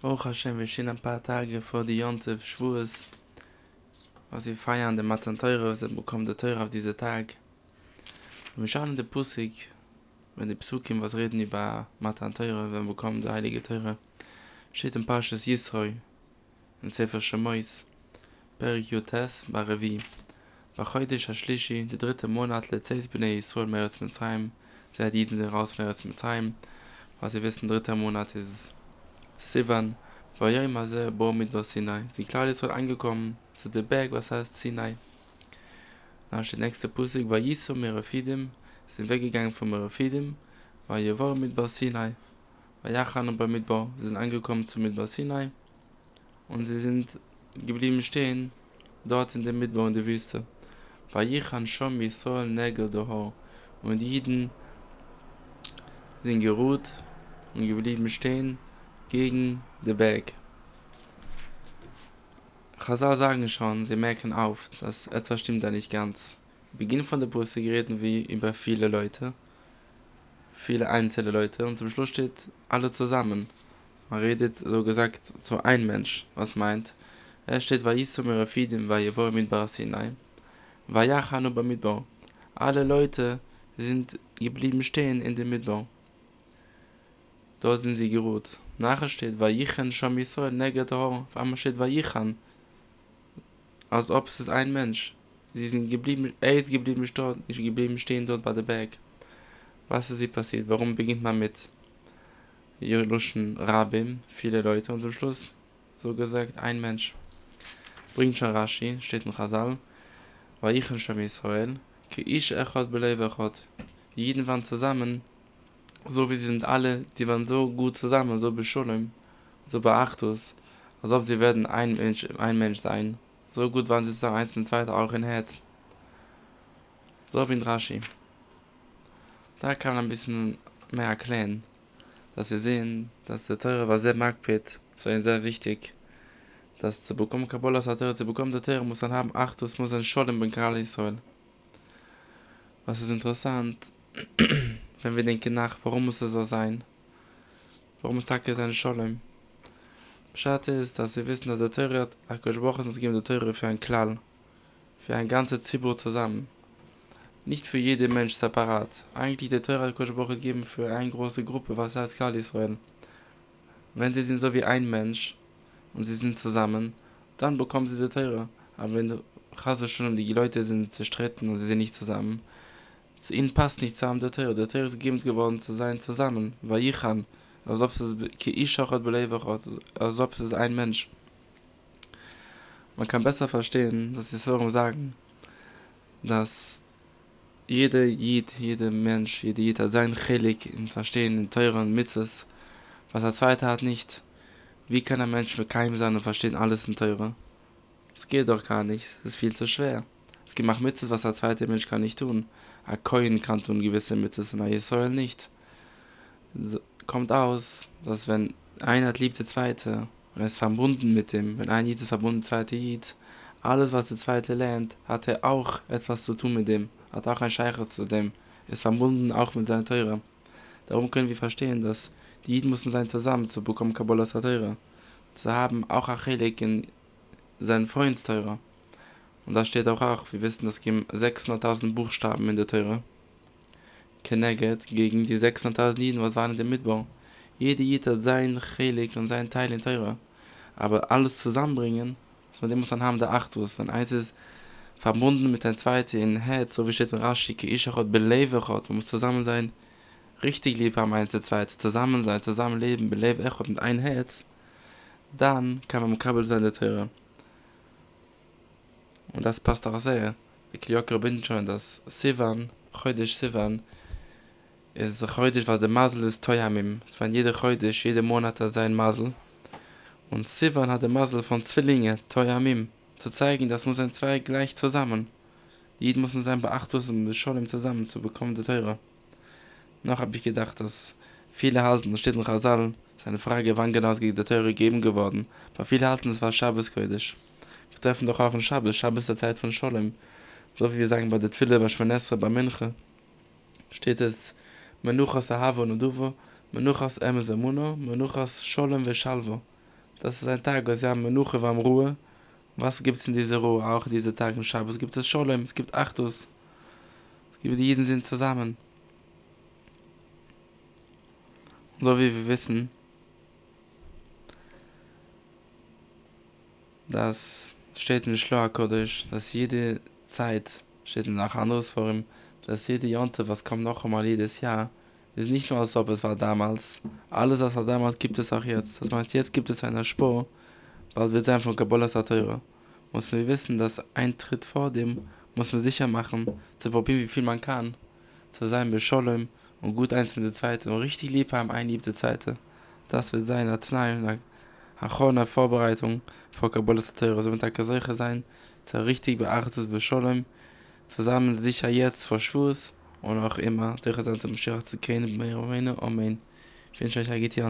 Baruch Hashem, wir stehen ein paar Tage vor die Jonte, Schwurz, was wir feiern, der Matan Teure, was wir bekommen der Teure auf diesen Tag. Und wir schauen in der Pusik, wenn die Psukim was reden über Matan Teure, wenn wir bekommen der Heilige Teure, steht ein paar Schuss Yisroi, in Sefer Shemois, Perik Yotes, Barevi. Bei heute ist Ashlishi, der dritte Monat, letztes bin ich Yisroi, Meretz Mitzrayim, sie hat jeden raus, Meretz Mitzrayim, was ihr wissen, dritter Monat ist Sivan, war ja immer sehr boh mit was Sinai. Die Klare ist angekommen zu der Berg, was heißt Sinai. Dann steht nächste Pusik, war Yisu Merafidim, sind weggegangen von Merafidim, war ja war mit was Sinai. War Yachan und bei Midbar, sie sind angekommen zu Midbar Sinai und sie sind geblieben stehen dort in der Midbar in der Wüste. War Yachan schon wie Sol Dohor und die Jiden sind geruht und geblieben stehen gegen de Berg. Chazal sagen schon, sie merken auf, dass etwas stimmt da nicht ganz. Beginn von der Busse reden wir über viele Leute, viele einzelne Leute, und zum Schluss steht alle zusammen. Man redet, so gesagt, zu ein Mensch, was meint. Er steht, Vayisu Merafidim, Vayevo mit Barasinai, Vayachanu Bamidbo. Alle Leute sind geblieben stehen in dem Midbo. Dort sind sie geruht. Nachher steht, weil ich Yisrael neget ho, auf einmal steht, weil ich. Als ob es ist ein Mensch. Sie sind geblieben, er ist geblieben dort, ist geblieben stehen dort bei der Berg. Was ist hier passiert? Warum beginnt man mit Jeruschen Rabim, viele Leute, und zum Schluss, so gesagt, ein Mensch. Bringt schon Rashi, steht in Chazal, weil ich an Sham Yisrael, ke ish echot. Die Jiden waren zusammen, so wie sie sind alle, die waren so gut zusammen, so beschulem, so beachtus, als ob sie werden ein Mensch, ein Mensch sein. So gut waren sie zusammen, eins und zweiter, auch in Herz. So wie in Rashi. Da kann man ein bisschen mehr erklären, dass wir sehen, dass der Teure war sehr magpet, so sehr wichtig, dass zu bekommen Kabbalah Teure, zu bekommen der Teure, muss man haben Achtus, muss ein Scholem bin Israel. Was ist interessant, wenn wir denken nach, warum muss es so sein? Warum muss Tage sein Scholem? Bescheid ist, dass sie wissen, dass der Teure hat, kann schwachen uns geben der Teure für ein Klall, für ein ganzes Zibur zusammen. Nicht für jede Mensch separat. Eigentlich der Teure hat er schwachen geben für eine große Gruppe, was heißt Klall Israel. Wenn sie sind so wie ein Mensch und sie sind zusammen, dann bekommen sie der Teure. Aber wenn du hast schon die Leute sind zerstritten und sie sind nicht zusammen, zu ihnen passt nicht zusammen der Teure. Der Teure ist gegeben geworden zu sein zusammen. Weil ich kann. Als ob es ki ich auch hat belebe hat. Als ob es ein Mensch. Man kann besser verstehen, dass sie so sagen, dass jeder Jid, jeder Mensch, jeder Jid hat sein Chelik in Verstehen, in Teure und Mitzes, was der Zweite hat nicht. Wie kann ein Mensch mit keinem sein und verstehen alles in Teure? Das geht doch gar nicht. Das ist viel zu schwer. Es gibt auch Mitzes, was der zweite Mensch kann nicht tun. a koin kann tun gewisse mitzes na je soll nicht. So, kommt aus dass wenn einer liebt der zweite und er ist verbunden mit dem wenn ein jid ist verbunden zweite jid alles was der zweite lernt hat er auch etwas zu tun mit dem hat auch ein scheicher zu dem ist verbunden auch mit seiner teure. Darum können wir verstehen dass die jid müssen sein zusammen zu bekommen kabbalah teure. Zu haben auch achelik in seinen freundsteurer Und da steht auch auch, wir wissen, es gibt 600.000 Buchstaben in der Teure. Keneget gegen die 600.000 Jiden, was waren in dem Mitbau. Jede Jid hat sein Chelik und sein Teil in Teure. Aber alles zusammenbringen, von dem muss man haben der Achtus. Wenn eins ist verbunden mit dem Zweiten in Herz, so wie steht in Rashi, ki Ishachot belevechot, man muss zusammen sein, richtig lieb haben eins der Zweite, zusammen sein, zusammen leben, belevechot mit ein Herz, dann kann man im Kabel sein der Teure. Und das passt auch sehr. Ich auch bin schon, dass Sivan, ist Sivan, ist heute, was der Masel ist Toyamim. Es war jeder heute, jeder Monat hat sein Masel. Und Sivan hat der Masel von Zwillinge, Toyamim, zu zeigen, dass man sein zwei gleich zusammen. Jeder muss sein Beachtus um das Scholem zusammen zu bekommen, der Teure. Noch habe ich gedacht, dass viele halten, das steht in Chazal, seine Frage, wann genau es der Teure gegeben geworden. Aber viele halten, es war Shabbos-Kodesh. Wir treffen doch auch in Shabbos. Shabbos ist der Zeit von Scholem. So wie wir sagen bei der Twille, bei Shmanesra, bei Minche. Steht es, Menuchas Ahava und Uduvo, Menuchas Emes Amuno, Menuchas Scholem ve Shalvo. Das ist ein Tag, was ja Menuche war Ruhe. Was gibt es in dieser Ruhe? Auch diese Tage in Schabbos. Gibt es Scholem, es gibt Achtus. Es gibt Jeden sind zusammen. So wie wir wissen, dass steht in Schloa Kodesh, dass jede Zeit, steht nach anderes vor ihm, dass jede Jonte, was kommt noch einmal jedes Jahr, ist nicht nur, als ob es war damals. Alles, was war damals, gibt es auch jetzt. Das heißt, jetzt gibt es eine Spur, weil wir sein von Kabbalah Satira. Muss wir wissen, dass ein Tritt vor dem, muss man sicher machen, zu probieren, wie viel man kann, zu sein bei Scholem und gut eins mit der Zweite und richtig lieb haben, ein lieb der Zweite. Das wird sein, als hachona Vorbereitung vor Kabbalah Teure. So mit der Kaseuche sein, zu richtig beachtes Bescholem, zusammen sicher jetzt vor Schwurz und auch immer, durch das Amt zum Schirach zu kennen, mehr oder weniger, Amen. Ich wünsche euch ein Gitti.